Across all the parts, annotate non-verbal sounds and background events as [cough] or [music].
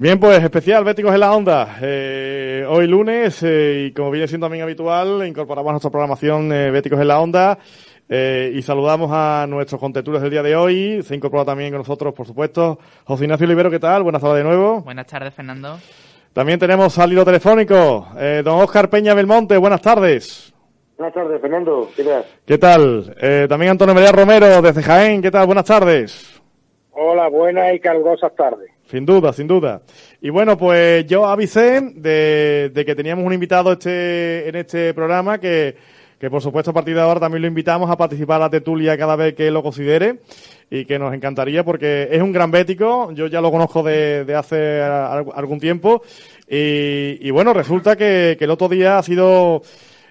Bien, pues especial Béticos en la Onda. Eh, hoy lunes, eh, y como viene siendo también habitual, incorporamos a nuestra programación eh, Béticos en la Onda eh, y saludamos a nuestros contertulios del día de hoy. Se incorpora también con nosotros, por supuesto, José Ignacio Olivero, ¿qué tal? Buenas tardes de nuevo. Buenas tardes, Fernando. También tenemos al hilo telefónico, eh, don Óscar Peña Belmonte, buenas tardes. Buenas tardes, Fernando. ¿Qué tal? ¿Qué tal? Eh, también Antonio María Romero, desde Jaén, ¿qué tal? Buenas tardes. Hola, buenas y calgosas tardes. Sin duda, sin duda. Y bueno, pues yo avisé de, de que teníamos un invitado este, en este programa que, que por supuesto a partir de ahora también lo invitamos a participar a la tertulia cada vez que lo considere y que nos encantaría porque es un gran bético, yo ya lo conozco de, de hace algún tiempo y, y bueno, resulta que, que el otro día ha sido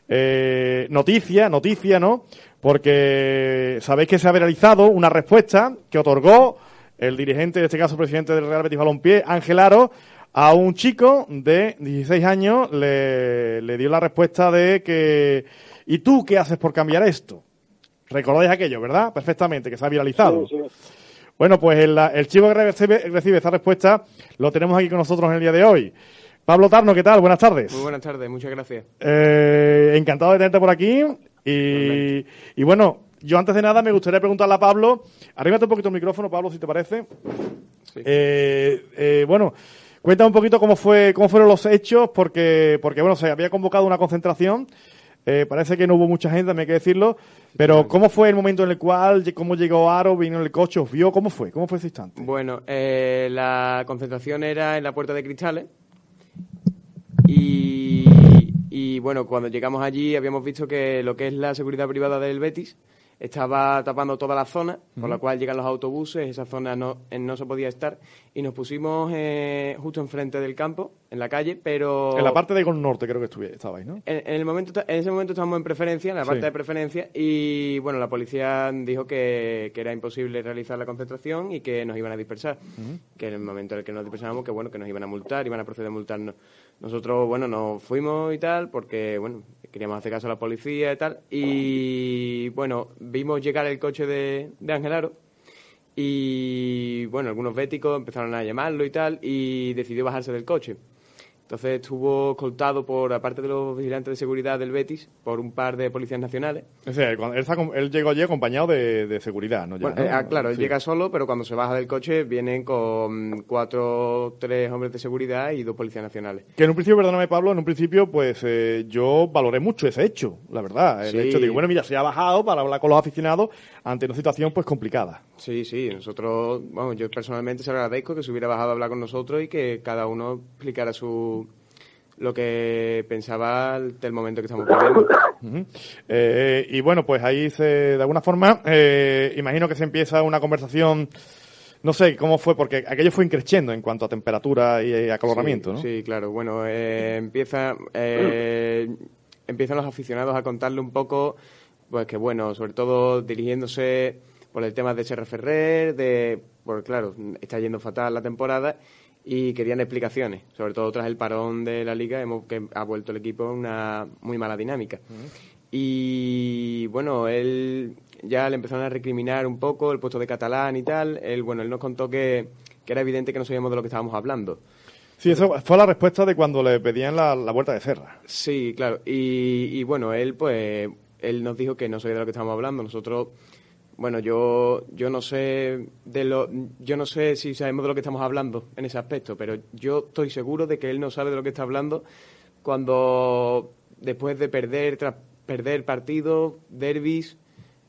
eh, noticia, noticia, ¿no? Porque sabéis que se ha viralizado una respuesta que otorgó el dirigente, en este caso presidente del Real Betis Balompié, Ángel Aro, a un chico de 16 años, le, le dio la respuesta de que ¿y tú qué haces por cambiar esto? Recordáis aquello, ¿verdad? Perfectamente, que se ha viralizado. Sí, sí. Bueno, pues el, el chico que recibe, recibe esta respuesta lo tenemos aquí con nosotros en el día de hoy. Pablo Tarno, ¿qué tal? Buenas tardes. Muy buenas tardes, muchas gracias. Eh, encantado de tenerte por aquí. Y, y bueno, yo antes de nada me gustaría preguntarle a Pablo, arríbate un poquito el micrófono, Pablo, si te parece. Sí. Eh, eh, bueno, cuenta un poquito cómo fue, cómo fueron los hechos, porque, porque bueno, se había convocado una concentración. Eh, parece que no hubo mucha gente, también hay que decirlo. Pero ¿cómo fue el momento en el cual, cómo llegó Aro, vino en el coche, os vio? ¿Cómo fue? ¿Cómo fue ese instante? Bueno, eh, la concentración era en la Puerta de Cristales y, y, bueno, cuando llegamos allí habíamos visto que lo que es la seguridad privada del Betis estaba tapando toda la zona, por la cual llegan los autobuses, esa zona no, no se podía estar y nos pusimos eh, justo enfrente del campo, en la calle, pero... En la parte de Gol Norte creo que estabais, ¿no? En, en el momento, en ese momento estábamos en preferencia, en la parte Sí. de preferencia, y bueno, la policía dijo que, que era imposible realizar la concentración y que nos iban a dispersar. Que en el momento en el que nos dispersábamos, que bueno, que nos iban a multar, iban a proceder a multarnos. Nosotros, bueno, nos fuimos y tal, porque bueno, queríamos hacer caso a la policía y tal, y bueno, vimos llegar el coche de, de Angelaro. Y bueno, algunos béticos empezaron a llamarlo y tal, y decidió bajarse del coche. Entonces estuvo escoltado por, aparte de los vigilantes de seguridad del Betis, por un par de policías nacionales. O sea, él, llegó allí acompañado de, de seguridad, ¿no? Ya, Bueno, ¿no? eh, ah, claro, él Sí. llega solo, pero cuando se baja del coche vienen con cuatro, tres hombres de seguridad y dos policías nacionales. Que en un principio, perdóname Pablo, en un principio pues eh, yo valoré mucho ese hecho, la verdad. El Sí. hecho de que, bueno, mira, se ha bajado para hablar con los aficionados ante una situación pues complicada. Sí, sí, nosotros, vamos, yo personalmente se lo agradezco que se hubiera bajado a hablar con nosotros y que cada uno explicara su lo que pensaba del momento que estamos viviendo. Eh, y bueno, pues ahí se, de alguna forma, eh, imagino que se empieza una conversación, no sé cómo fue, porque aquello fue increciendo en cuanto a temperatura y, eh, acaloramiento, ¿no? Sí, claro. Bueno, eh, empieza, eh, empiezan los aficionados a contarle un poco, pues que bueno, sobre todo dirigiéndose por el tema de Serra Ferrer, de, pues claro, está yendo fatal la temporada y querían explicaciones, sobre todo tras el parón de la liga, hemos, que ha vuelto el equipo en una muy mala dinámica. Y bueno, él ya le empezaron a recriminar un poco el puesto de catalán y tal. Él, bueno, él nos contó que, que era evidente que no sabíamos de lo que estábamos hablando. Sí, eso fue la respuesta de cuando le pedían la, la vuelta de Serra. Sí, claro. Y, y bueno, él pues él nos dijo que no sabía de lo que estábamos hablando. Nosotros, bueno, yo yo no sé de lo yo no sé si sabemos de lo que estamos hablando en ese aspecto, pero yo estoy seguro de que él no sabe de lo que está hablando cuando después de perder tras perder partidos, derbis,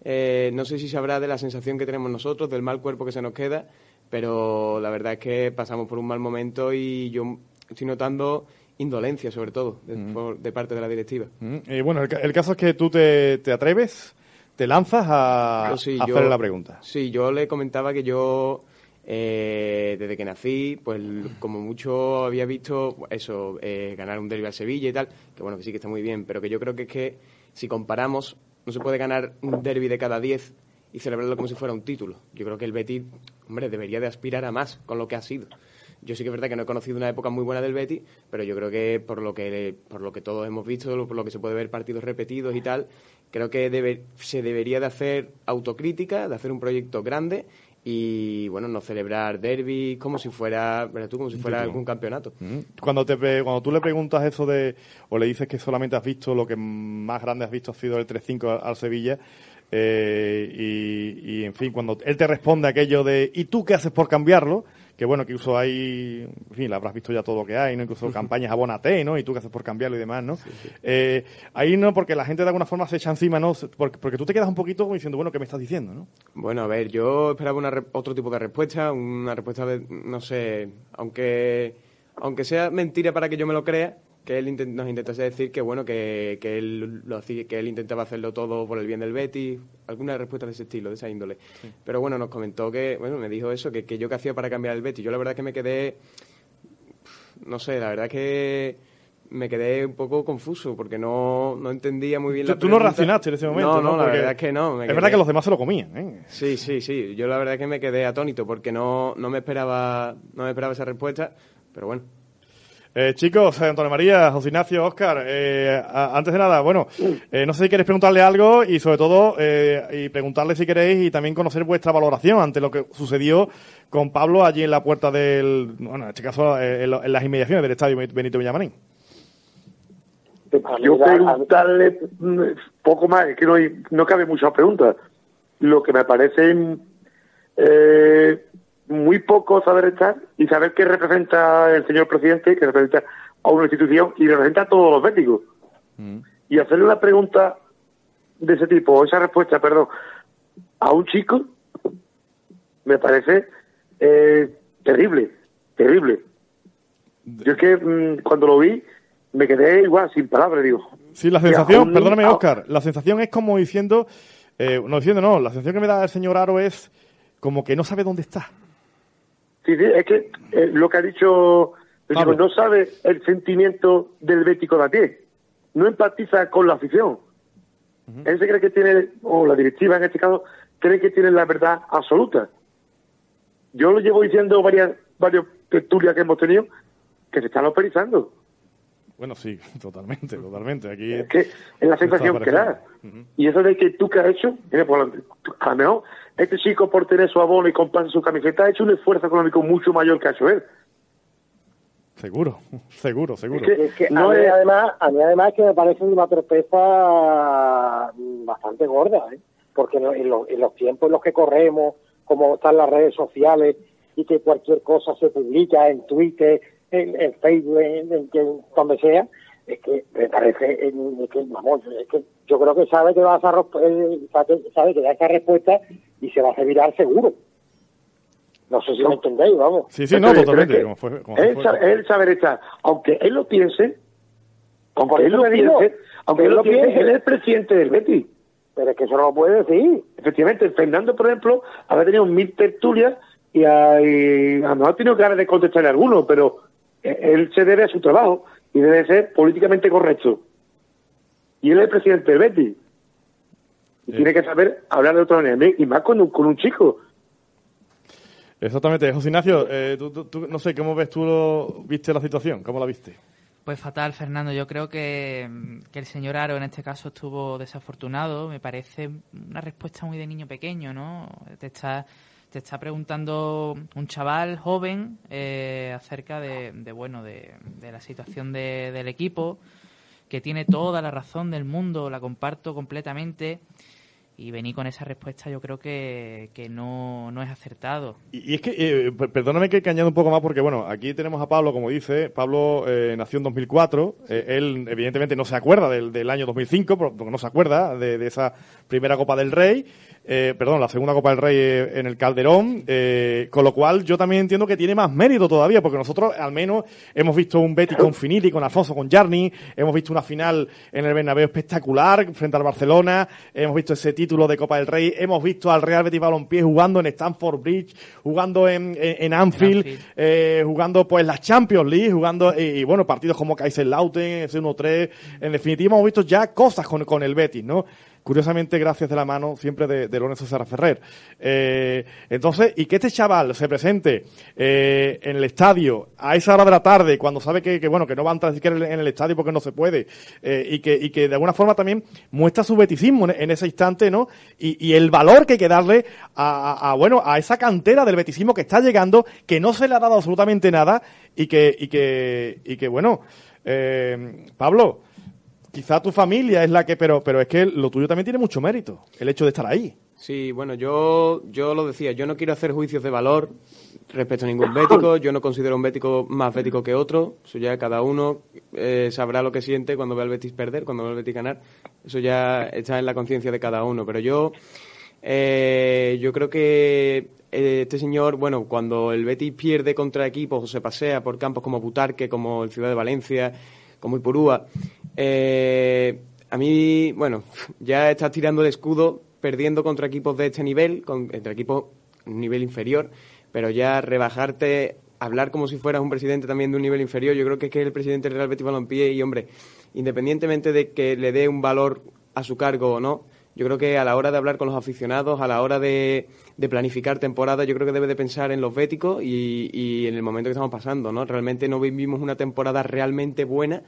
eh, no sé si sabrá de la sensación que tenemos nosotros, del mal cuerpo que se nos queda, pero la verdad es que pasamos por un mal momento y yo estoy notando indolencia, sobre todo, de, por- de parte de la directiva. Mm, Y bueno, el, el caso es que tú te, te atreves, te lanzas a, sí, a yo- hacerle la pregunta. Sí, yo le comentaba que yo, eh, desde que nací, pues como mucho había visto eso, eh, ganar un derbi al Sevilla y tal, que bueno, que sí que está muy bien, pero que yo creo que es que si comparamos, no se puede ganar un derby de cada 10 y celebrarlo como si fuera un título. Yo creo que el Betis, hombre, debería de aspirar a más con lo que ha sido. Yo sí que es verdad que no he conocido una época muy buena del Betis, pero yo creo que por lo que por lo que todos hemos visto, por lo que se puede ver partidos repetidos y tal, creo que debe- se debería de hacer autocrítica, de hacer un proyecto grande y bueno, no celebrar derby como si fuera, ¿verdad tú? Como si fuera algún campeonato. Mm. Cuando te cuando tú le preguntas eso de o le dices que solamente has visto lo que más grande has visto ha sido el 3-5 al Sevilla eh, y, y, en fin, cuando él te responde aquello de ¿y tú qué haces por cambiarlo? Que bueno, que incluso hay, en fin, habrás visto ya todo lo que hay, ¿no? Incluso [laughs] campañas abónate, ¿no? Y tú qué haces por cambiarlo y demás, ¿no? Eh, ahí no, porque la gente de alguna forma se echa encima, ¿no? Porque, porque, tú te quedas un poquito como diciendo, bueno, ¿qué me estás diciendo, no? Bueno, a ver, yo esperaba una otro tipo de respuesta, una respuesta de, no sé, aunque, aunque sea mentira para que yo me lo crea, que él nos intentase decir que bueno que, que él lo que él intentaba hacerlo todo por el bien del Betis alguna respuesta de ese estilo de esa índole. Pero bueno nos comentó que bueno me dijo eso que, que yo qué hacía para cambiar el Betis yo la verdad que me quedé no sé la verdad que me quedé un poco confuso porque no, no entendía muy bien ¿Tú, la tú no reaccionaste en ese momento no no, la verdad es que no es verdad que los demás se lo comían ¿eh? sí sí sí. Yo la verdad es que me quedé atónito porque no no me esperaba no me esperaba esa respuesta pero bueno eh, chicos, Antonio María, José Ignacio, Oscar, eh, antes de nada, bueno, eh, no sé si queréis preguntarle algo y sobre todo, eh, y preguntarle si queréis y también conocer vuestra valoración ante lo que sucedió con Pablo allí en la puerta del, bueno, en este caso, eh, en, en, las inmediaciones del estadio Benito Villamarín. Yo preguntarle poco más, es que no, hay, no cabe muchas preguntas. Lo que me parece eh, muy poco saber estar y saber qué representa el señor presidente, que representa a una institución y representa a todos los béticos. Mm. Y hacerle una pregunta de ese tipo, o esa respuesta, perdón, a un chico, me parece eh, terrible, terrible. Yo es que mmm, cuando lo vi, me quedé igual, sin palabras, digo. Sí, la sensación, perdóname, Oscar, la sensación es como diciendo, eh, no diciendo, no, la sensación que me da el señor Aro es como que no sabe dónde está. Sí, sí, es que eh, lo que ha dicho no sabe el sentimiento del bético de a pie, no empatiza con la afición. Uh -huh. Él se cree que tiene, o la directiva en este caso, cree que tiene la verdad absoluta. Yo lo llevo diciendo varias varios tertulias que hemos tenido que se están operizando. Bueno, sí, [laughs] totalmente, totalmente. Aquí es que es la sensación que da. Uh -huh. Y eso de que tú que has hecho, mira, por, a lo mejor este chico por tener su abono y comprarse su camiseta ha hecho un esfuerzo económico mucho mayor que ha hecho él. Seguro, [laughs] seguro, seguro. Es que, es que no a, mí es... además, a mí además que me parece una torpeza bastante gorda, ¿eh? porque en, los, en los tiempos en los que corremos, como están las redes sociales y que cualquier cosa se publica en Twitter, en, en Facebook, en, en, en, donde sea, es que me parece es que, vamos, es que yo creo que sabe que va a eh, sabe que da esa respuesta y se va a hacer viral seguro. No sé si no. me entendéis, vamos. Sí, sí, no, totalmente. Como fue, como él, sabe, él sabe estar, aunque él lo piense, aunque él lo piense, aunque él lo piense, él es el presidente del Betis. Pero es que eso no lo puede decir. Efectivamente, Fernando, por ejemplo, había tenido mil tertulias y a, y a lo mejor ha tenido ganas de contestarle a alguno, pero él se debe a su trabajo y debe ser políticamente correcto. Y él es el presidente del Betis. Y tiene que saber hablar de otra manera, y más con un, con un chico. Exactamente. José Ignacio, eh, tú, tú, tú, no sé, ¿cómo ves tú lo, viste la situación? ¿Cómo la viste? Pues fatal, Fernando. Yo creo que, que, el señor Aro en este caso estuvo desafortunado. Me parece una respuesta muy de niño pequeño, ¿no? Te está, te está preguntando un chaval joven eh, acerca de, de bueno, de, de, la situación de, del equipo, que tiene toda la razón del mundo, la comparto completamente y venir con esa respuesta yo creo que, que no, no, es acertado. Y, y es que, eh, perdóname que, que, añado un poco más, porque bueno, aquí tenemos a Pablo, como dice, Pablo eh, nació en 2004, eh, él evidentemente no se acuerda del, del año 2005, porque no se acuerda de, de esa primera Copa del Rey, eh, perdón, la segunda Copa del Rey en el Calderón, eh, con lo cual yo también entiendo que tiene más mérito todavía, porque nosotros al menos hemos visto un Betty con Finiti, con Alfonso, con Jarni, hemos visto una final en el Bernabéu espectacular frente al Barcelona, hemos visto ese título de Copa del Rey, hemos visto al Real Betis Balompié jugando en Stamford Bridge, jugando en, en, en Anfield, Anfield. Eh, jugando pues la Champions League, jugando y, y bueno, partidos como Kaiserslautern, ese 1-3, en definitiva hemos visto ya cosas con, con el Betis, ¿no? Curiosamente gracias de la mano siempre de, de Lorenzo Serra Ferrer. Eh, entonces, y que este chaval se presente eh, en el estadio a esa hora de la tarde, cuando sabe que, bueno, que no va a entrar siquiera en el estadio porque no se puede, eh, y, que, y que de alguna forma también muestra su beticismo en, ese instante, ¿no? Y, el valor que hay que darle a, a, bueno, a esa cantera del betisismo que está llegando, que no se le ha dado absolutamente nada, y que, y que, y que bueno, eh, Pablo, quizá tu familia es la que, pero, pero es que lo tuyo también tiene mucho mérito, el hecho de estar ahí. Sí, bueno, yo, yo lo decía, yo no quiero hacer juicios de valor respecto a ningún bético, yo no considero un bético más bético que otro, eso ya cada uno eh, sabrá lo que siente cuando ve al Betis perder, cuando ve al Betis ganar, eso ya está en la conciencia de cada uno, pero yo, eh, yo creo que eh, este señor, bueno, cuando el Betis pierde contra equipos o se pasea por campos como Butarque, como el Ciudad de Valencia, como Ipurúa, eh, a mí, bueno, ya estás tirando el escudo perdiendo contra equipos de este nivel, con, entre equipos nivel inferior, pero ya rebajarte, hablar como si fueras un presidente también de un nivel inferior, yo creo que es que el presidente Real Betis Balompié y, hombre, independientemente de que le dé un valor a su cargo o no, yo creo que a la hora de hablar con los aficionados, a la hora de, de planificar temporada, yo creo que debe de pensar en los béticos y, y en el momento que estamos pasando, ¿no? Realmente no vivimos una temporada realmente buena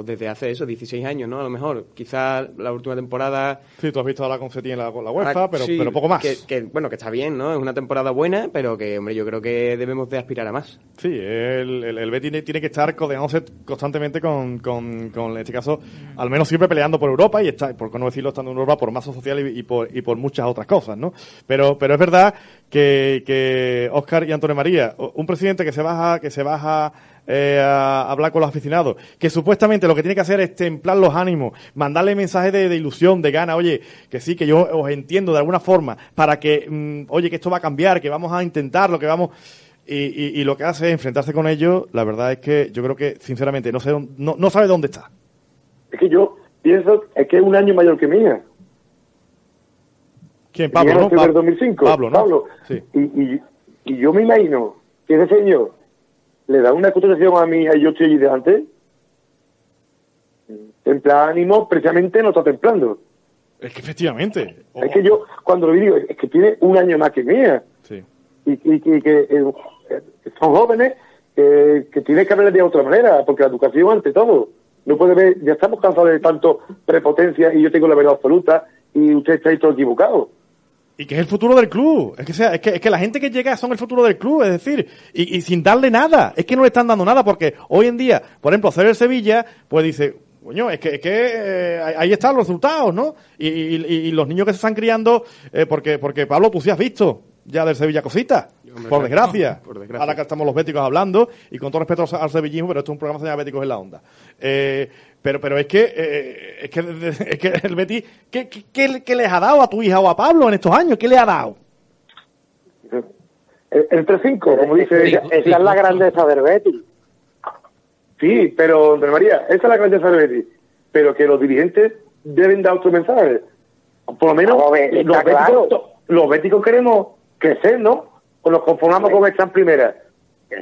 pues desde hace eso, 16 años, ¿no? A lo mejor. Quizás la última temporada... Sí, tú has visto a la Confeti en la, la UEFA, ah, pero, sí, pero poco más. Que, que, bueno, que está bien, ¿no? Es una temporada buena, pero que, hombre, yo creo que debemos de aspirar a más. Sí, el, el, el Betis tiene que estar codeándose constantemente con, con, con, en este caso, al menos siempre peleando por Europa y está, por no decirlo, estando en Europa por masa social y, y, por, y por muchas otras cosas, ¿no? Pero, pero es verdad que, que Oscar y Antonio María, un presidente que se baja, que se baja eh, a hablar con los aficionados, que supuestamente lo que tiene que hacer es templar los ánimos, mandarle mensajes de, de, ilusión, de gana, oye, que sí, que yo os entiendo de alguna forma, para que, mmm, oye, que esto va a cambiar, que vamos a intentarlo, que vamos... Y, y, y, lo que hace es enfrentarse con ellos, la verdad es que yo creo que, sinceramente, no sé no, no sabe dónde está. Es que yo pienso, es que es un año mayor que mía. ¿Quién? Pablo, ¿no? Pablo, 2005. Pablo, ¿no? Pablo. Sí. Y, y, y yo me imagino que ese señor le da una cotización a mi hija y yo estoy allí delante, templa ánimo, precisamente no está templando. Es que efectivamente. Oh. Es que yo, cuando lo digo, es que tiene un año más que mía. Sí. Y, y, y que eh, son jóvenes eh, que tienen que hablar de otra manera, porque la educación ante todo. No puede ver, ya estamos cansados de tanto prepotencia y yo tengo la verdad absoluta y usted está ahí todo equivocado y que es el futuro del club. Es que, sea, es que, es que la gente que llega son el futuro del club, es decir, y, y, sin darle nada. Es que no le están dando nada, porque hoy en día, por ejemplo, hacer el Sevilla, pues dice, coño, es que, es que eh, ahí están los resultados, ¿no? Y, y, y, los niños que se están criando, eh, porque, porque Pablo, tú sí has visto ya del Sevilla cositas. Por desgracia. No, [laughs] por desgracia. Ahora que estamos los béticos hablando, y con todo respeto al sevillismo, pero esto es un programa de béticos en la onda. Eh, pero, pero es que, eh, es que, [laughs] es que el Betis, ¿qué, qué, ¿qué, les ha dado a tu hija o a Pablo en estos años? ¿Qué le ha dado? El, el 3-5, como dice ella. Esa es la grandeza del Betis. Sí, pero, Andrés María, esa es la grandeza del Betis. Pero que los dirigentes deben dar otro mensaje. Por lo menos, no, ver, los, claro. béticos, los béticos queremos crecer, ¿no? O nos conformamos con esta en primera.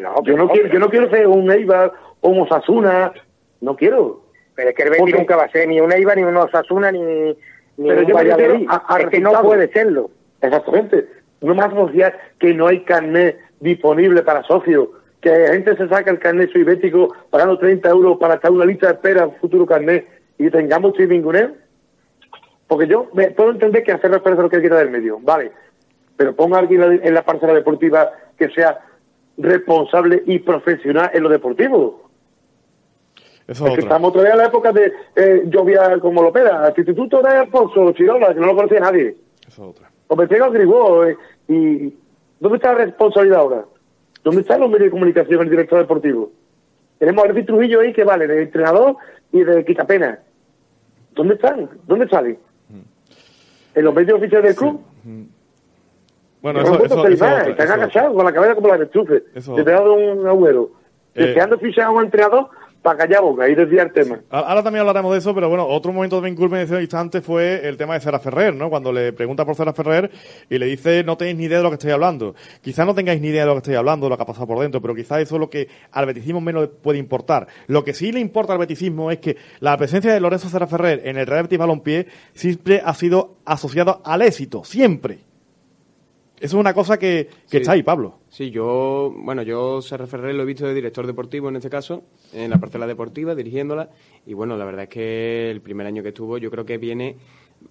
No, yo, no no, quiero, yo no quiero ser un Eibar o un Osasuna, no quiero. Pero es que el Betis nunca va a ser ni un Eibar, ni un Osasuna, ni, ni pero un yo Valladolid. A, a es que no puede serlo. Exactamente. No más asociar que no hay carnet disponible para socios, que la gente se saca el carnet soybético pagando 30 euros para estar una lista de espera futuro carnet y tengamos triminguneo. Porque yo me puedo entender que hacer referencia a lo que quita del medio, vale, pero ponga a alguien en la parcela deportiva que sea responsable y profesional en lo deportivo. Eso es que estamos todavía en la época de eh, llovía como Lopera, Instituto de Alfonso Chirola, que no lo conocía nadie. Eso es otra. O me pega Gribó, eh, y ¿dónde está la responsabilidad ahora? ¿Dónde están los medios de comunicación, el director deportivo? Tenemos a Alfie Trujillo ahí que vale, de entrenador y de quitapena. ¿Dónde están? ¿Dónde salen? ¿En los medios oficiales del club? Mm. Bueno, eso, eso, eso, están agachados con la cabeza como la dado un agüero. Eh. Deseando fichar a un entrenador para callar boca y desviar el tema. Ahora también hablaremos de eso, pero bueno, otro momento de culpa en ese instante fue el tema de Sera Ferrer, ¿no? Cuando le pregunta por Sera Ferrer y le dice, no tenéis ni idea de lo que estoy hablando. Quizás no tengáis ni idea de lo que estoy hablando, de lo que ha pasado por dentro, pero quizás eso es lo que al beticismo menos le puede importar. Lo que sí le importa al beticismo es que la presencia de Lorenzo Sera Ferrer en el Real Betis Balompié siempre ha sido asociado al éxito, siempre. Eso es una cosa que, está ahí, Pablo. Sí, yo, bueno, yo Serra Ferrer lo he visto de director deportivo en este caso, en la parcela deportiva, dirigiéndola, y bueno, la verdad es que el primer año que estuvo yo creo que viene,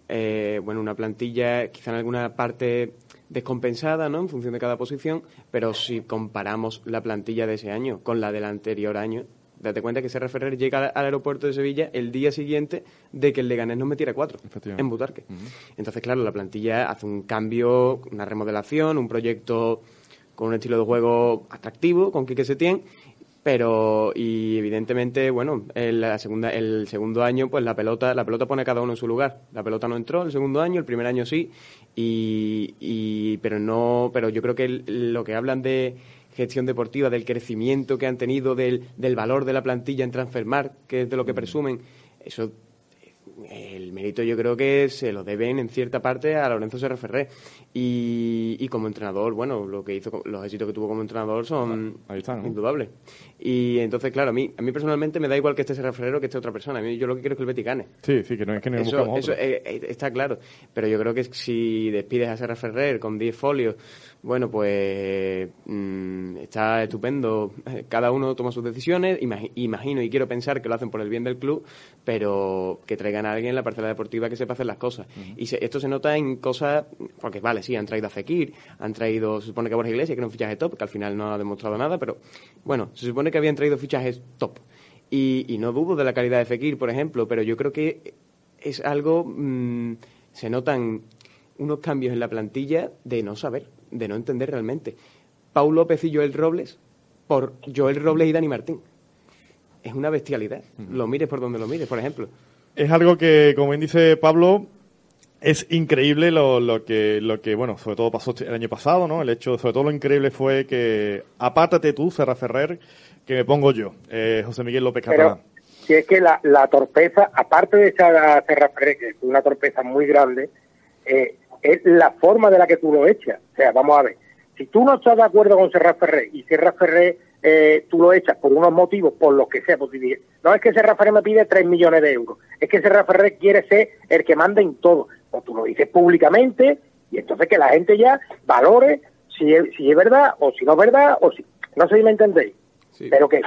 eh, bueno, una plantilla quizá en alguna parte descompensada, ¿no?, en función de cada posición, pero si comparamos la plantilla de ese año con la del anterior año, Date cuenta que Serra Ferrer llega al aeropuerto de Sevilla el día siguiente de que el Leganés nos metiera cuatro en Butarque. Entonces, claro, la plantilla hace un cambio, una remodelación, un proyecto con un estilo de juego atractivo, con Quique Setién, pero y evidentemente bueno el, la segunda el segundo año pues la pelota la pelota pone a cada uno en su lugar. La pelota no entró el segundo año el primer año sí y, y pero no pero yo creo que lo que hablan de gestión deportiva, del crecimiento que han tenido, del, del valor de la plantilla en Transfermar, que es de lo que presumen, eso el mérito yo creo que se lo deben en cierta parte a Lorenzo Serra Ferré. Y, como entrenador, bueno, lo que hizo, los éxitos que tuvo como entrenador son indudables. Y entonces, claro, a mí, a mí personalmente me da igual que este Serra Ferrero que esté otra persona. A mí yo lo que quiero es que el Betis gane. Sí, sí, que no es que no Eso, eso está claro. Pero yo creo que si despides a Serra Ferrer con 10 folios, bueno, pues mm, está estupendo. Cada uno toma sus decisiones. Imagino y quiero pensar que lo hacen por el bien del club, pero que traigan a alguien en la parcela deportiva que sepa hacer las cosas. Y esto se nota en cosas, porque vale, sí, han traído a Fekir, han traído, se supone que a Borja Iglesias, que era un fichaje top, que al final no ha demostrado nada, pero bueno, se supone que habían traído fichajes top. Y, no dudo de la calidad de Fekir, por ejemplo, pero yo creo que es algo, mm, se notan unos cambios en la plantilla de no saber de no entender realmente. Paul López y Joel Robles por Joel Robles y Dani Martín. Es una bestialidad. Lo mires por donde lo mires, por ejemplo. Es algo que, como bien dice Pablo, es increíble lo, lo, que, lo que, bueno, sobre todo pasó el año pasado, ¿no? El hecho, sobre todo lo increíble fue que, apártate tú, Serra Ferrer, que me pongo yo, eh, José Miguel López Catalán. si es que la, la torpeza, aparte de esa Serra Ferrer, que es una torpeza muy grande, eh, es la forma de la que tú lo echas. O sea, vamos a ver, si tú no estás de acuerdo con Serra Ferré y Serra Ferré eh, tú lo echas por unos motivos, por los que sea, pues, no es que Serra Ferré me pide 3 millones de euros, es que Serra Ferré quiere ser el que manda en todo. O tú lo dices públicamente y entonces que la gente ya valore si es, si es verdad o si no es verdad o si... No sé si me entendéis. Pero que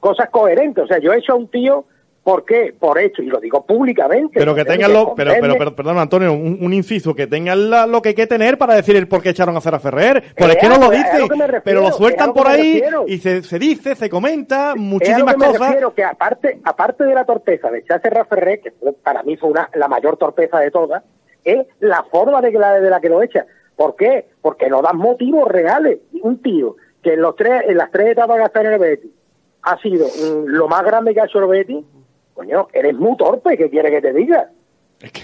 cosas coherentes. O sea, yo he hecho a un tío ¿Por qué? Por esto, y lo digo públicamente. Pero que tengan lo, pero, pero, perdón, Antonio, un, inciso, que tengan lo que hay que tener para decir el por qué echaron a Cera Ferrer. Pues es que no lo dicen, pero lo sueltan por ahí y se, se, dice, se comenta muchísimas cosas. Me refiero que aparte, aparte de la torpeza de echar a Serra Ferrer, que para mí fue una, la mayor torpeza de todas, es la forma de, la, de la que lo echa. ¿Por qué? Porque no dan motivos reales. Un tío que en, los tres, en las tres etapas que está en el Betis ha sido mm, lo más grande que ha hecho el Betis Coño, eres muy torpe, ¿qué quiere que te diga? Es que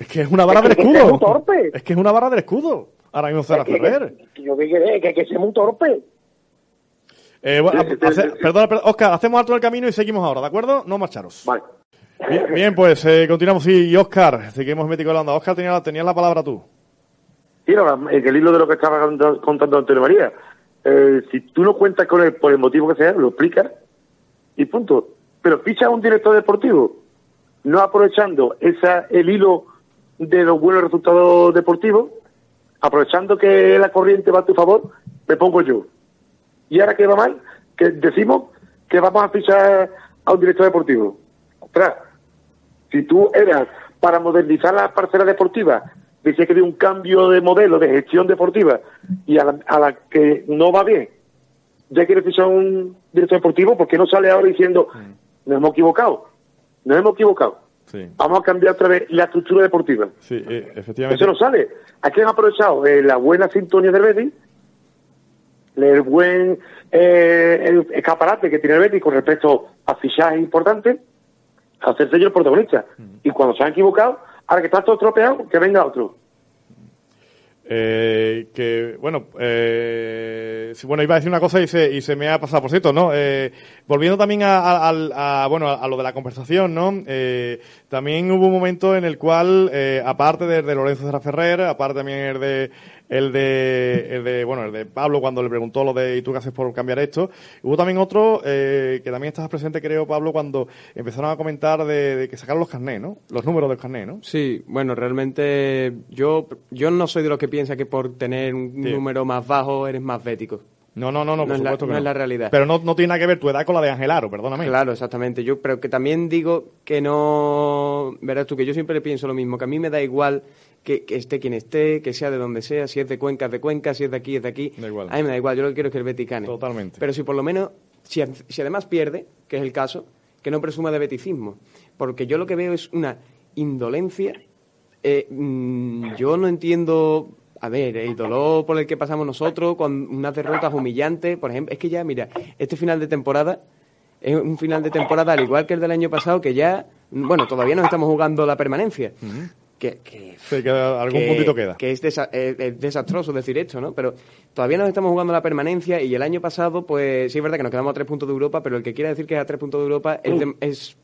es, que es una barra del escudo. Es, muy torpe. es que es una barra del escudo. Ahora mismo se Ferrer. Que, yo qué quiere, que, que es muy torpe. Eh, bueno, perdón, Oscar, hacemos alto el camino y seguimos ahora, ¿de acuerdo? No marcharos. Vale. Bien, pues eh, continuamos. y Oscar, seguimos metiendo la onda. Oscar, tenías tenía la palabra tú. Sí, no, el hilo de lo que estaba contando Antonio María. Eh, si tú no cuentas con él por el motivo que sea, lo explicas y punto pero ficha a un director deportivo, no aprovechando esa, el hilo de los buenos resultados deportivos, aprovechando que la corriente va a tu favor, me pongo yo. Y ahora que va mal, que decimos que vamos a fichar a un director deportivo. Ostras, si tú eras para modernizar la parcela deportiva, dice que de un cambio de modelo de gestión deportiva y a la, que no va bien, ya quieres fichar a un director deportivo, porque no sale ahora diciendo, nos hemos equivocado. Nos hemos equivocado. Vamos a cambiar otra vez la estructura deportiva. Sí, eh, efectivamente. Eso no sale. Aquí han aprovechado eh, la buena sintonía del Betis, el buen eh, escaparate que tiene el Betis con respecto a fichajes importantes, a hacerse ellos protagonistas. Y cuando se han equivocado, ahora que está todo estropeado, que venga otro. Eh, que, bueno, eh, sí, bueno, iba a decir una cosa y se, y se me ha pasado, por cierto, ¿no? Eh, volviendo también a, a- al- a, bueno, a lo de la conversación, ¿no? Eh, también hubo un momento en el cual, eh, aparte de, de Lorenzo Serra Ferrer, aparte también de, el de, el de, bueno, el de Pablo cuando le preguntó lo de ¿y tú qué haces por cambiar esto? Hubo también otro, eh, que también estás presente, creo, Pablo, cuando empezaron a comentar de, de que sacaron los carnés, ¿no? Los números del carné, ¿no? Sí, bueno, realmente yo, yo no soy de los que piensa que por tener un Sí. número más bajo eres más bético. No, no, no, no, No por la- supuesto que no es la realidad. Pero no, no tiene nada que ver tu edad con la de Angelaro, perdóname. Claro, exactamente. Yo, pero que también digo que no, verás tú, que yo siempre pienso lo mismo, que a mí me da igual que, que esté quien esté, que sea de donde sea, si es de Cuenca es de Cuenca, si es de aquí es de aquí. Da igual. A mí me da igual, yo lo que quiero es que el Betis gane. Totalmente. Pero si por lo menos, si, si además pierde, que es el caso, que no presuma de beticismo. Porque yo lo que veo es una indolencia. Eh, mm, yo no entiendo, a ver, el dolor por el que pasamos nosotros, con unas derrotas humillantes, por ejemplo, es que ya, mira, este final de temporada es un final de temporada al igual que el del año pasado, que ya, bueno, todavía no estamos jugando la permanencia. Que, que, Sí, que algún que- puntito queda. Que es, desa- es- es desastroso decir esto, ¿no? Pero todavía nos estamos jugando la permanencia y el año pasado, pues sí es verdad que nos quedamos a tres puntos de Europa, pero el que quiera decir que es a tres puntos de Europa es, de- es-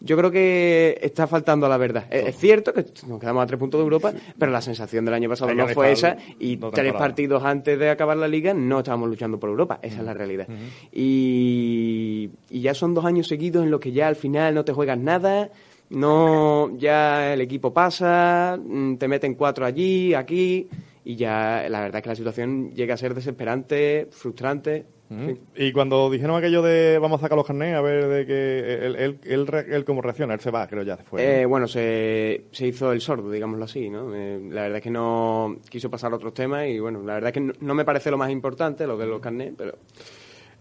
yo creo que está faltando a la verdad. Es, es cierto que nos quedamos a tres puntos de Europa, pero la sensación del año pasado Hay no fue esa y tres partidos antes de acabar la liga no estábamos luchando por Europa. Esa es la realidad. y, y ya son dos años seguidos en los que ya al final no te juegas nada, no ya el equipo pasa, mm, te meten cuatro allí, aquí y ya la verdad es que la situación llega a ser desesperante, frustrante. sí. Y cuando dijeron aquello de vamos a sacar los carnés, a ver de que él, él, él, cómo reacciona, él se va, creo ya se fue. ¿no? Eh, bueno, se, se hizo el sordo, digámoslo así, ¿no? Eh, la verdad es que no quiso pasar a otros temas y, bueno, la verdad es que no, no me parece lo más importante, lo de los carnés, pero...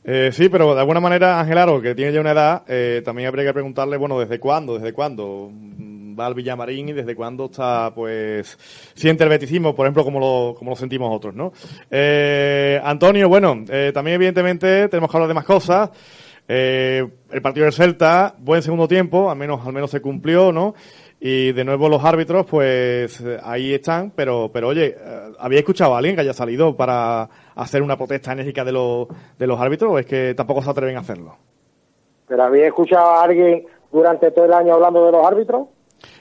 Eh, sí, pero de alguna manera, Ángel Aro, que tiene ya una edad, eh, también habría que preguntarle, bueno, ¿desde cuándo? ¿Desde cuándo mm, va al Villamarín y desde cuándo está, pues, siente el beticismo, por ejemplo, como lo, como lo sentimos otros, ¿no? Eh, Antonio, bueno, eh, también evidentemente tenemos que hablar de más cosas. Eh, el partido del Celta, buen segundo tiempo, al menos, al menos se cumplió, ¿no? Y de nuevo los árbitros, pues ahí están, pero, pero oye, eh, ¿había escuchado a alguien que haya salido para hacer una protesta enérgica de los, de los árbitros o es que tampoco se atreven a hacerlo? ¿Pero había escuchado a alguien durante todo el año hablando de los árbitros?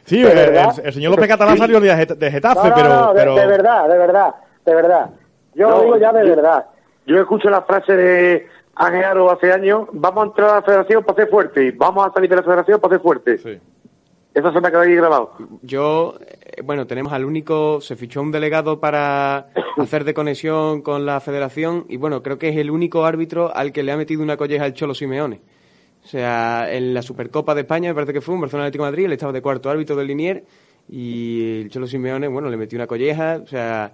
Sí, ¿De el, verdad? el señor López Catalán salió de, de Getafe, No, no, pero, no, de, pero de verdad, de verdad, de verdad. Yo No, lo digo ya de yo- verdad. Yo escucho la frase de Ángel Aro hace años, vamos a entrar a la federación para ser fuerte, vamos a salir de la federación para ser fuerte. Sí. Eso se me ha quedado ahí grabado. Yo, eh, bueno, tenemos al único, se fichó un delegado para [coughs] hacer de conexión con la federación y bueno, creo que es el único árbitro al que le ha metido una colleja al Cholo Simeone. O sea, en la Supercopa de España, me parece que fue, en Barcelona Atlético de Madrid, él estaba de cuarto árbitro del Linier y el Cholo Simeone, bueno, le metió una colleja, o sea,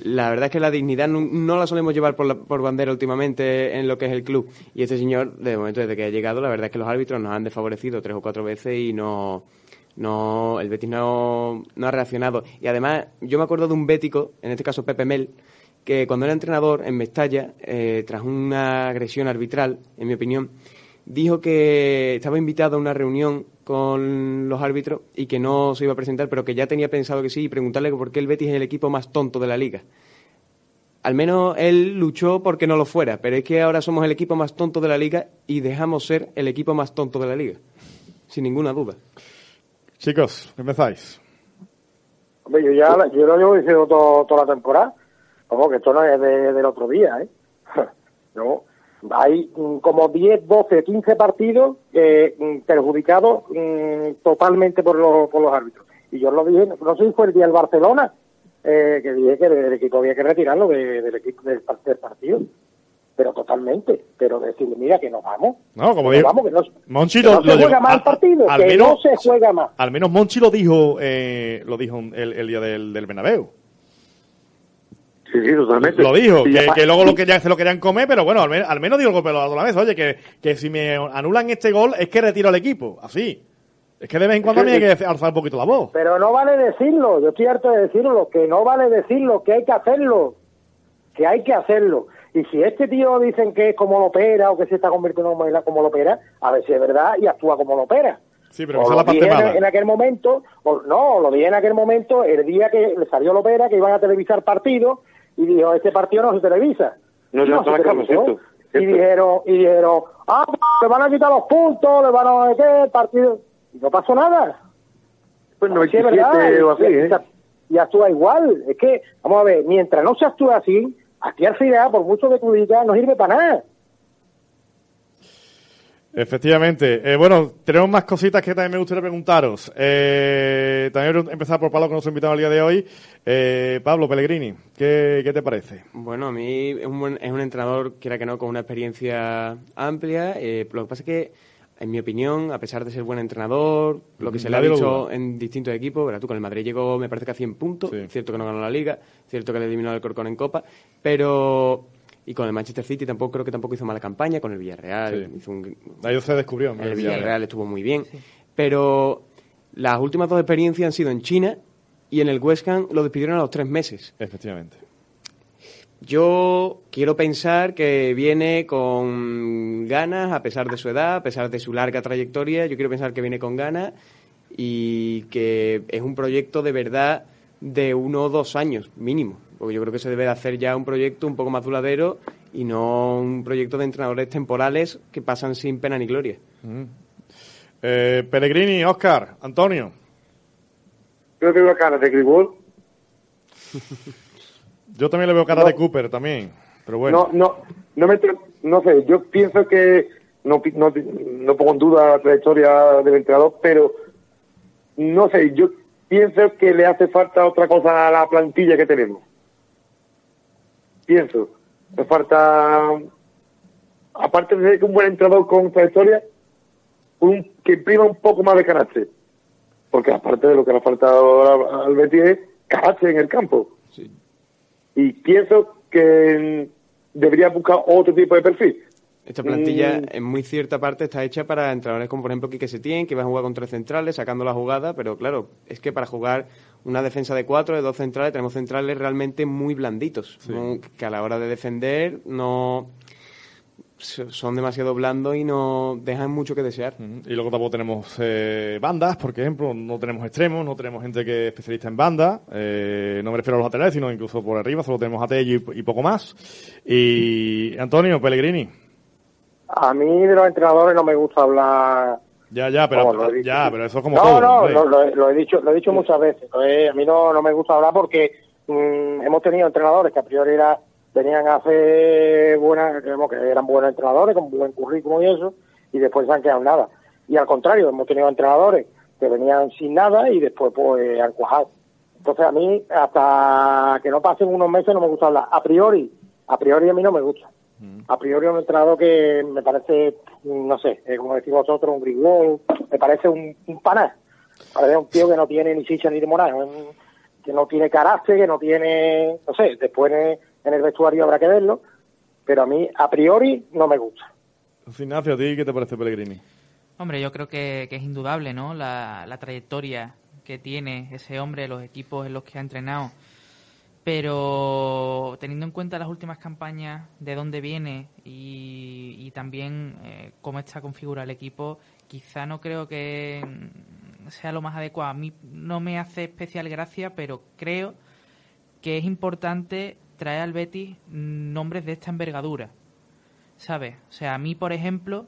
la verdad es que la dignidad no, la solemos llevar por, la- por bandera últimamente en lo que es el club. Y este señor, de momento, desde que ha llegado, la verdad es que los árbitros nos han desfavorecido tres o cuatro veces y no, no el Betis no, no ha reaccionado. Y además, yo me acuerdo de un bético, en este caso Pepe Mel, que cuando era entrenador en Mestalla, eh, tras una agresión arbitral, en mi opinión, dijo que estaba invitado a una reunión con los árbitros y que no se iba a presentar, pero que ya tenía pensado que sí, y preguntarle por qué el Betis es el equipo más tonto de la liga. Al menos él luchó porque no lo fuera, pero es que ahora somos el equipo más tonto de la liga y dejamos ser el equipo más tonto de la liga, sin ninguna duda. chicos, empezáis. Hombre, yo ya yo lo llevo diciendo todo- toda la temporada. Como que esto no es de- del otro día, ¿eh? [laughs] No. Hay mm, como 10, 12, 15 partidos eh, mm, perjudicados mm, totalmente por los, por los árbitros. Y yo lo dije, no sé si fue el día del Barcelona, eh, que dije que el equipo había que retirarlo de- del equipo del, del partido. Pero totalmente. Pero decirle, mira, que nos vamos. No, como digo, vamos, que no, Monchi que lo, no lo se llegó- juega más a- el partido, al que menos- no se juega más. Al menos Monchi lo dijo, eh, lo dijo el, el día del, del Bernabéu. Sí, sí, totalmente. Lo dijo, Y que, que luego lo que ya se lo querían comer, pero bueno, al, men- al menos dio el golpe a la mesa. Oye, que, que si me anulan este gol es que retiro al equipo. Así. Es que de vez en cuando hay que alzar un poquito la voz. Pero no vale decirlo, yo estoy harto de decirlo, que no vale decirlo, que hay que hacerlo, que hay que hacerlo. Y si este tío dicen que es como lo opera o que se está convirtiendo como, como lo opera, a ver si es verdad y actúa como lo opera. Sí, pero O esa es lo la parte dije en, mala. en aquel momento, o no, lo dije en aquel momento, el día que le salió Lopera, que iban a televisar partidos, y dijo, este partido no se televisa. No Y se cama, televisó. ¿cierto? Y Cierto. dijeron, y dijeron, ah, le van a quitar los puntos, le van a qué, el partido. Y no pasó nada. Pues Sí, es 97 verdad, o así, y, ¿eh? y actúa igual. Es que, vamos a ver, mientras no se actúe así, aquí al final, por mucho que tú digas, no sirve para nada. Efectivamente. Eh, bueno, tenemos más cositas que también me gustaría preguntaros. Eh, también voy a empezar por Pablo, que nos ha invitado al día de hoy. Eh, Pablo Pellegrini, ¿qué, qué te parece? Bueno, a mí es un, buen- es un entrenador, quiera que no, con una experiencia amplia. eh, lo que pasa es que, en mi opinión, a pesar de ser buen entrenador, lo que se le ha dicho en distintos equipos, verás tú, con el Madrid llegó, me parece que a 100 puntos, Sí. cierto que no ganó la Liga, cierto que le eliminó al Corcón en Copa, pero... Y con el Manchester City tampoco creo que tampoco hizo mala campaña, con el Villarreal Sí. hizo un, Ahí se descubrió. ¿no? el Villarreal estuvo muy bien. Pero las últimas dos experiencias han sido en China y en el West Ham lo despidieron a los tres meses. Efectivamente. Yo quiero pensar que viene con ganas, a pesar de su edad, a pesar de su larga trayectoria. Yo quiero pensar que viene con ganas y que es un proyecto de verdad de uno o dos años mínimo. Porque yo creo que se debe de hacer ya un proyecto un poco más duradero y no un proyecto de entrenadores temporales que pasan sin pena ni gloria. Eh, Pellegrini, Oscar, Antonio. Yo tengo cara de Grigol. [laughs] Yo también le veo cara No. de Cooper también. Pero bueno. No, no, no me, no sé, yo pienso que no, no, no pongo en duda la trayectoria del entrenador, pero no sé, yo pienso que le hace falta otra cosa a la plantilla que tenemos. Pienso, le falta, aparte de ser un buen entrenador con trayectoria, un, que imprima un poco más de carácter. Porque aparte de lo que le ha faltado ahora al Betis es carácter en el campo Sí. y pienso que debería buscar otro tipo de perfil. Esta plantilla, Mm. en muy cierta parte, está hecha para entrenadores como, por ejemplo, Quique Setién, que va a jugar con tres centrales, sacando la jugada, pero claro, es que para jugar una defensa de cuatro, de dos centrales, tenemos centrales realmente muy blanditos, ¿no? que a la hora de defender no so- son demasiado blandos y no dejan mucho que desear. Y luego tampoco tenemos eh, bandas, por ejemplo, no tenemos extremos, no tenemos gente que es especialista en banda, eh, no me refiero a los laterales, sino incluso por arriba, solo tenemos a Tello y, y poco más. Y Antonio, Pellegrini, A mí de los entrenadores no me gusta hablar ya, ya, pero, ya, pero eso es como no, todo. no, hombre. lo, lo he- dicho, lo he dicho muchas veces. A mí no, no me gusta hablar porque mm, hemos tenido entrenadores que a priori era, tenían a hacer buenas, que eran buenos entrenadores con buen currículum y eso, y después se han quedado nada. Y al contrario, hemos tenido entrenadores que venían sin nada y después pues han cuajado. Entonces a mí hasta que no pasen unos meses no me gusta hablar. A priori, a priori a mí no me gusta. A priori un entrenador que me parece, no sé, eh, como decís vosotros, un grigol, me parece un, un paná. Parece un tío que no tiene ni chicha ni limonada, que no tiene carácter, que no tiene, no sé, después en, en el vestuario habrá que verlo, pero a mí a priori no me gusta. Ignacio, ¿a ti qué te parece Pellegrini? Hombre, yo creo que, que es indudable, ¿no? La, la trayectoria que tiene ese hombre, los equipos en los que ha entrenado. Pero teniendo en cuenta las últimas campañas, de dónde viene y, y también eh, cómo está configurado el equipo, quizá no creo que mm, sea lo más adecuado. A mí no me hace especial gracia, pero creo que es importante traer al Betis nombres de esta envergadura. ¿Sabes? O sea, a mí, por ejemplo,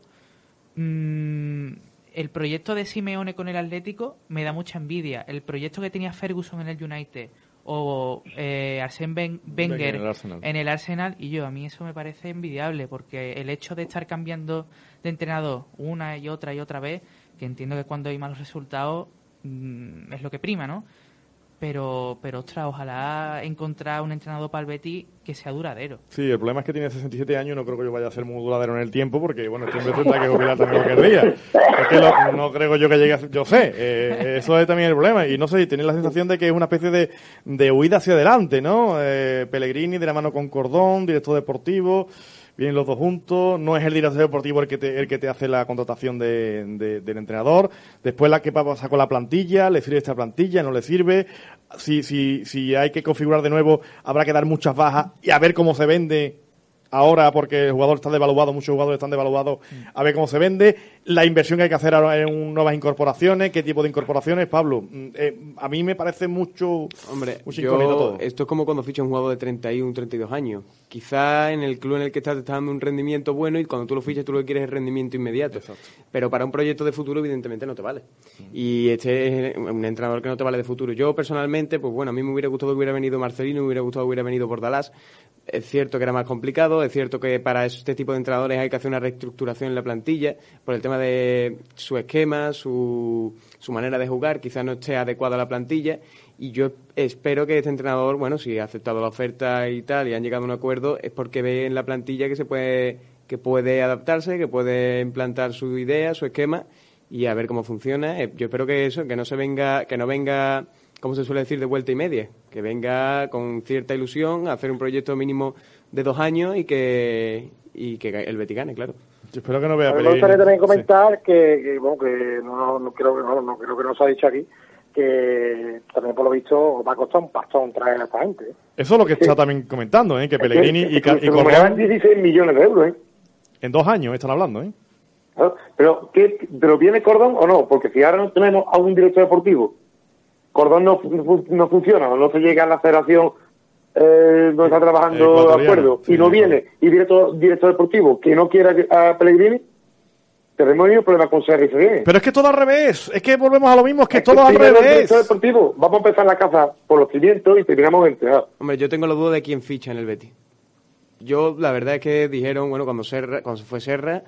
mm, el proyecto de Simeone con el Atlético me da mucha envidia. El proyecto que tenía Ferguson en el United o eh, Arsène Wen- Wenger en el Arsenal. en el Arsenal y yo a mí eso me parece envidiable porque el hecho de estar cambiando de entrenador una y otra y otra vez que entiendo que cuando hay malos resultados mm, es lo que prima no pero pero ostras ojalá encontrar un entrenador para el Betis que sea duradero Sí, el problema es que tiene 67 años y no creo que yo vaya a ser muy duradero en el tiempo porque, bueno, hombre tendrá que jubilar también cualquier día. Es que lo- no creo yo que llegue a ser- Yo sé, eh, eso es también el problema. Y no sé, tenéis la sensación de que es una especie de, de huida hacia adelante, ¿no? Eh, Pellegrini de la mano con Cordón, director deportivo, vienen los dos juntos, no es el director deportivo el que te, el que te hace la contratación de, de- del entrenador, después la que pasa con la plantilla, le sirve esta plantilla, no le sirve, si, si, si hay que configurar de nuevo, habrá que dar muchas bajas y a ver cómo se vende ahora porque el jugador está devaluado, muchos jugadores están devaluados, a ver cómo se vende. la inversión que hay que hacer ahora en nuevas incorporaciones, qué tipo de incorporaciones, Pablo. Mm, eh, a mí me parece mucho, Hombre, mucho yo- todo. esto es como cuando fichas un jugador de 31, 32 años. Quizá en el club en el que estás te está dando un rendimiento bueno y cuando tú lo fichas tú lo que quieres es rendimiento inmediato. Pero para un proyecto de futuro evidentemente no te vale. Y este es un entrenador que no te vale de futuro. Yo personalmente, pues bueno, a mí me hubiera gustado que hubiera venido Marcelino, me hubiera gustado que hubiera venido Bordalás. Es cierto que era más complicado, es cierto que para este tipo de entrenadores hay que hacer una reestructuración en la plantilla por el tema de su esquema, su, su manera de jugar, quizás no esté adecuada a la plantilla. Y yo espero que este entrenador, bueno, si ha aceptado la oferta y tal, y han llegado a un acuerdo, es porque ve en la plantilla que se puede, que puede adaptarse, que puede implantar su idea, su esquema, y a ver cómo funciona. Eh, Yo espero que eso, que no se venga, que no venga, como se suele decir, de vuelta y media, que venga con cierta ilusión a hacer un proyecto mínimo de dos años y que, y que el Betis gane, claro. Yo espero que no vea A mí me gustaría también Sí. comentar que, que, bueno, que no, no, no creo que no, no creo que no se ha dicho aquí que también por lo visto va a costar un pastón traer a esta gente. ¿eh? Eso es lo que está también comentando, ¿eh? que Pellegrini y, Ca- y Se rumoreaban Cordón 16 millones de euros, ¿eh? en dos años están hablando. ¿eh? Pero, ¿qué, ¿pero viene Cordón o no? Porque si ahora no tenemos a un director deportivo, Cordón no, no funciona o no se llega a la federación eh, donde está trabajando de acuerdo sí, y no viene y director, director deportivo que no quiera que- a Pellegrini, tenemos un problema con Serri Ferguini. Pero es que todo al revés. Es que volvemos a lo mismo, es que Es todo al primero el revés. director deportivo, vamos a empezar la casa por los cimientos y terminamos en entrenador. Hombre, yo tengo la duda de quién ficha en el Betis. Yo, la verdad es que dijeron, bueno, cuando, Serra, cuando se fue Serra,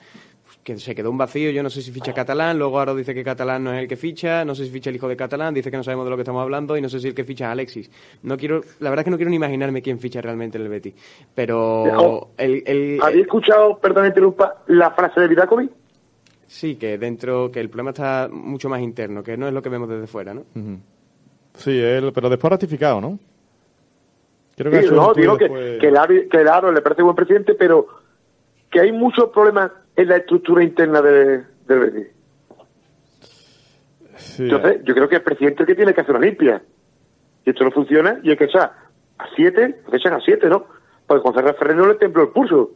que se quedó un vacío. Yo no sé si ficha Catalán, luego ahora dice que Catalán no es el que ficha, no sé si ficha el hijo de Catalán, dice que no sabemos de lo que estamos hablando y no sé si el que ficha es Alexis. No quiero, la verdad es que no quiero ni imaginarme quién ficha realmente en el Betis. Pero Viejo, el, el- ¿Habéis escuchado, perdón, interrumpa, la frase de Vidakovic? sí, que dentro, que el problema está mucho más interno, que no es lo que vemos desde fuera, ¿no? Sí, él, pero después ratificado, ¿no? Creo que Sí, no, digo que, después- que, el Aro- que el Aro le parece buen presidente, pero que hay muchos problemas en la estructura interna de, del Betis. Sí, Entonces, yo creo que el presidente es el que tiene que hacer una limpia. Y esto no funciona, y hay que echar a siete, que echan a siete, ¿no? Porque con Ferrer Ferrer no le tembló el pulso.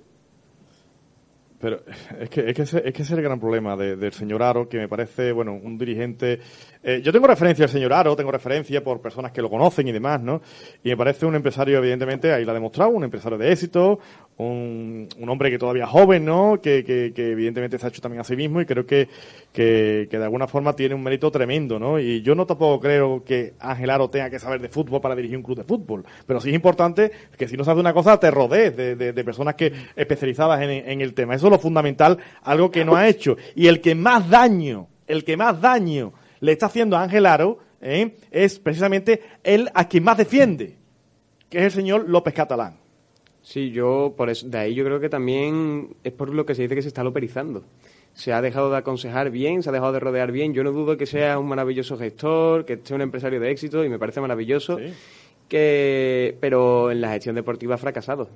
Pero es que, es que, ese, es que ese es el gran problema de- del señor Aro, que me parece, bueno, un dirigente... eh, yo tengo referencia al señor Aro, tengo referencia por personas que lo conocen y demás, ¿no? Y me parece un empresario, evidentemente, ahí lo ha demostrado, un empresario de éxito, un, un hombre que todavía es joven, ¿no? Que, que, evidentemente se ha hecho también a sí mismo y creo que, que, que de alguna forma tiene un mérito tremendo, ¿no? Y yo no tampoco creo que Ángel Aro tenga que saber de fútbol para dirigir un club de fútbol, pero sí es importante que si no sabes una cosa te rodees de, de- de personas que especializadas en, en el tema. Eso es lo fundamental, algo que no ha hecho. Y el que más daño, el que más daño le está haciendo a Ángel Aro ¿eh? es precisamente él a quien más defiende, que es el señor López Catalán. Sí, yo, por eso, de ahí yo creo que también es por lo que se dice que se está loperizando. Se ha dejado de aconsejar bien, se ha dejado de rodear bien. Yo no dudo que sea un maravilloso gestor, que sea un empresario de éxito y me parece maravilloso. Sí. Que, pero en la gestión deportiva ha fracasado.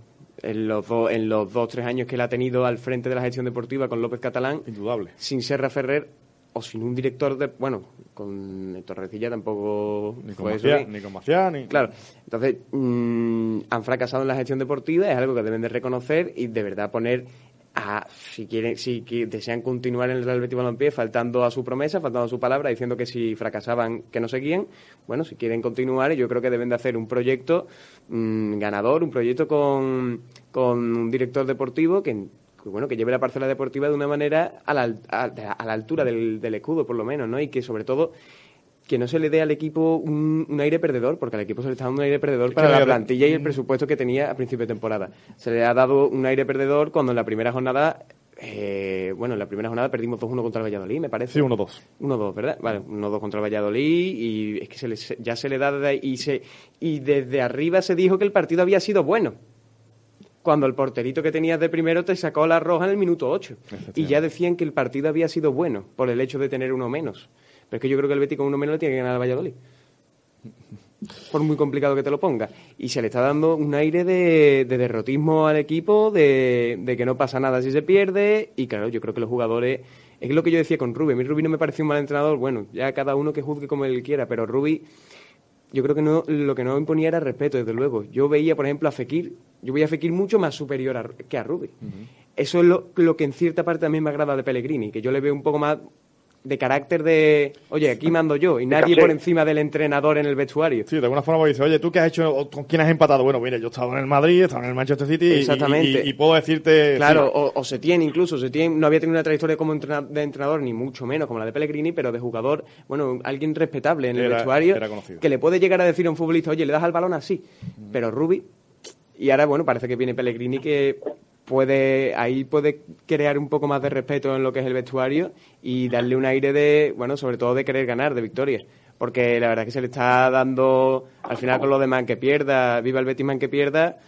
En los, dos en los dos, tres años que él ha tenido al frente de la gestión deportiva con López Catalán, Indudable. sin Serra Ferrer o sin un director de. Bueno, con Torrecilla tampoco Ni con fue Maciá, ni con Maciá, ni... Claro, entonces mm, han fracasado en la gestión deportiva, es algo que deben de reconocer y de verdad poner a, si quieren, si desean continuar en el Real Betis Balompié, faltando a su promesa, faltando a su palabra, diciendo que si fracasaban que no seguían, bueno, si quieren continuar, yo creo que deben de hacer un proyecto mm, ganador, un proyecto con, con un director deportivo que, bueno, que lleve la parcela deportiva de una manera a la, a, a la altura del, del escudo, por lo menos, ¿no? Y que sobre todo que no se le dé al equipo un, un aire perdedor, porque al equipo se le está dando un aire perdedor Es para la plantilla y el presupuesto que tenía a principio de temporada. Se le ha dado un aire perdedor cuando en la primera jornada, eh, bueno, en la primera jornada perdimos 2-1 contra el Valladolid, me parece. Sí, uno, dos. 1-2, ¿verdad? Vale, 1-2 contra el Valladolid y es que se le- se- ya se le da y, se, y desde arriba se dijo que el partido había sido bueno. Cuando el porterito que tenías de primero te sacó la roja en el minuto 8. Y ya decían que el partido había sido bueno por el hecho de tener uno menos. Pero es que yo creo que el Betis con uno menos le tiene que ganar al Valladolid. Por muy complicado que te lo ponga. Y se le está dando un aire de, de derrotismo al equipo, de, de que no pasa nada si se pierde. Y claro, yo creo que los jugadores. Es lo que yo decía con Rubi. A mí Rubi no me pareció un mal entrenador. Bueno, ya cada uno que juzgue como él quiera. Pero Rubi, yo creo que no, lo que no imponía era respeto, desde luego. Yo veía, por ejemplo, a Fekir. Yo veía a Fekir mucho más superior a- que a Rubi. eso es lo, lo que en cierta parte también me agrada de Pellegrini, que yo le veo un poco más de carácter de, oye, aquí mando yo, y nadie por encima del entrenador en el vestuario. Sí, de alguna forma pues dice, oye, ¿tú qué has hecho? ¿Con quién has empatado? Bueno, mira, yo he estado en el Madrid, he estado en el Manchester City Exactamente. y, y puedo decirte... Claro, sí, o, o Setién incluso, Setién no había tenido una trayectoria como entrena- de entrenador, ni mucho menos como la de Pellegrini, pero de jugador, bueno, alguien respetable en el Era- vestuario, era que le puede llegar a decir a un futbolista, oye, le das al balón así, pero Rubi, y ahora, bueno, parece que viene Pellegrini que puede, ahí puede crear un poco más de respeto en lo que es el vestuario y darle un aire de, bueno, sobre todo de querer ganar, de victorias. Porque la verdad es que se le está dando, al final con lo de man que pierda, viva el Betis man que pierda,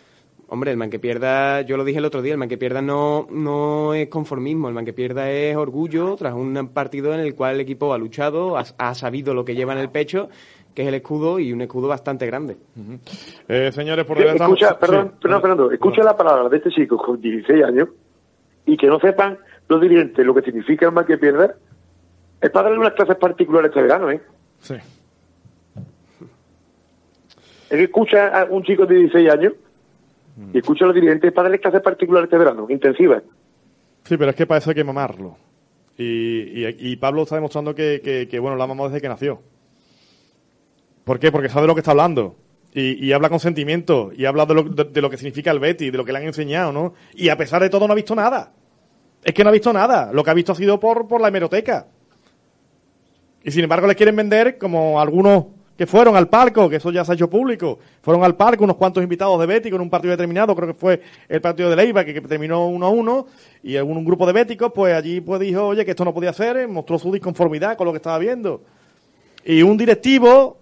Hombre, el man que pierda, yo lo dije el otro día, el man que pierda no, no es conformismo, el man que pierda es orgullo tras un partido en el cual el equipo ha luchado, ha, ha sabido lo que lleva en el pecho, que es el escudo y un escudo bastante grande. Eh, señores, por Sí, delante... escucha, sí, perdón, perdón, Fernando, escucha la palabra de este chico con 16 años y que no sepan los dirigentes lo que significa el mal que pierda, es para darle unas clases particulares este verano, ¿eh? Sí. Es que escucha a un chico de 16 años y escucha a los dirigentes para darle clases particulares este verano, intensivas. Sí, pero es que para eso hay que mamarlo. Y, y- Pablo está demostrando que, que- bueno, la mamó desde que nació. ¿Por qué? Porque sabe de lo que está hablando. Y, habla con sentimiento. Y habla de lo, de, de lo que significa el Betty, de lo que le han enseñado, ¿no? Y a pesar de todo no ha visto nada. Es que no ha visto nada. Lo que ha visto ha sido por, por la hemeroteca. Y sin embargo les quieren vender como algunos que fueron al palco, que eso ya se ha hecho público. Fueron al palco unos cuantos invitados de Bético en un partido determinado, creo que fue el partido de Leiva, que, terminó 1 a 1, y un grupo de béticos, pues allí pues dijo, oye, que esto no podía ser, eh, mostró su disconformidad con lo que estaba viendo. Y un directivo,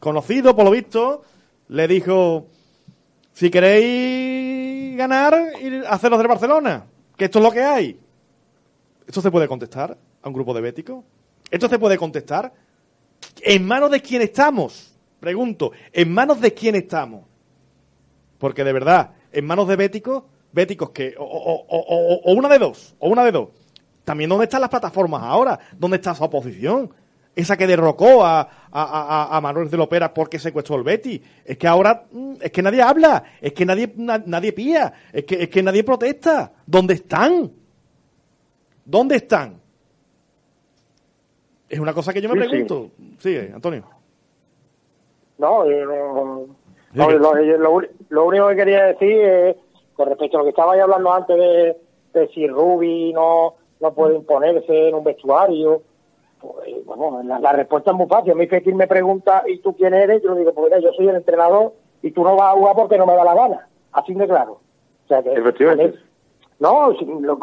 conocido por lo visto, le dijo, si queréis ganar, ir a hacer los de Barcelona, que esto es lo que hay. ¿Esto se puede contestar a un grupo de béticos? ¿Esto se puede contestar? ¿En manos de quién estamos? Pregunto, ¿en manos de quién estamos? Porque de verdad, en manos de béticos, béticos que, o, o- o- o- una de dos, o una de dos. También dónde están las plataformas ahora, dónde está su oposición. Esa que derrocó a, a, a- a Manuel de Lopera porque secuestró el Betty. Es que ahora, mm, es que nadie habla, es que nadie, na- nadie pía, es que, es que nadie protesta. ¿Dónde están? ¿Dónde están? Es una cosa que yo me Sí, sí. pregunto. Sigue, Antonio. No, yo no, Sí, no, que- lo, yo lo único que quería decir es, con respecto a lo que estabais hablando antes de, de si Rubi no, no puede imponerse en un vestuario, pues bueno, la, la respuesta es muy fácil. A mí Fekir me pregunta, ¿y tú quién eres? Yo le digo, pues mira, yo soy el entrenador y tú no vas a jugar porque no me da la gana. Así de claro. O sea que, Efectivamente. no, lo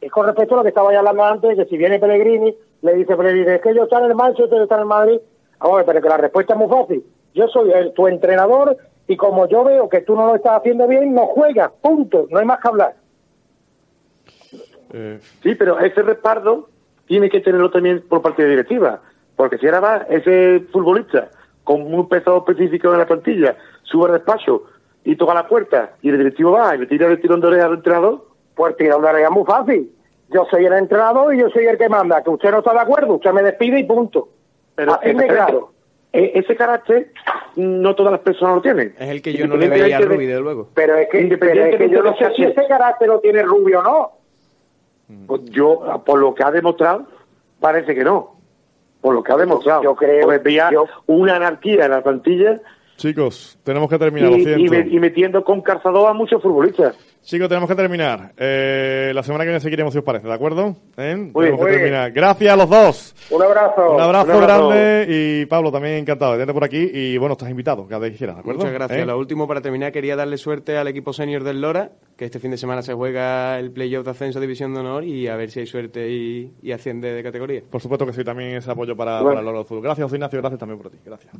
es con respecto a lo que estaba hablando antes, que si viene Pellegrini, le dice Pellegrini, es que yo estoy en el Manchester, está en el Madrid. Vamos a ver, pero que la respuesta es muy fácil. Yo soy el- tu entrenador y como yo veo que tú no lo estás haciendo bien, no juegas, punto, no hay más que hablar. Eh, Sí, pero ese respaldo tiene que tenerlo también por parte de directiva. Porque si ahora va ese futbolista con un peso específico en la plantilla, sube al despacho y toca la puerta y el directivo va y le tira el tirón de oreja al entrenador, Pues tira una regla muy fácil. Yo soy el entrenador y yo soy el que manda. Que usted no está de acuerdo, usted me despide y punto. pero Así de claro. ese carácter no todas las personas lo tienen. Es el que yo no le veía a Independientemente de- luego. Pero es que, pero es Independientemente que yo no sé si ese carácter lo tiene Rubio o no. Pues yo, por lo que ha demostrado, parece que no. Por lo que ha demostrado. yo creo- Porque veía yo- una anarquía en la plantilla chicos, tenemos que terminar, lo y, siento. y me- y metiendo con calzador a muchos futbolistas. Chicos, tenemos que terminar. Eh, la semana que viene seguiremos, si os parece, ¿de acuerdo? ¿Eh? tenemos que terminar. Gracias a los dos. Un abrazo. Un abrazo, un abrazo. grande y Pablo, también encantado de tenerte por aquí. Y bueno, estás invitado, cada vez que quieras, ¿de acuerdo? Muchas gracias. ¿Eh? Lo último, para terminar, quería darle suerte al equipo senior del Lora, que este fin de semana se juega el playoff de ascenso a División de Honor y a ver si hay suerte y, y asciende de categoría. Por supuesto que sí, también ese apoyo para, Bueno. para el Loro del Fútbol. Gracias, Ignacio, gracias también por ti. Gracias.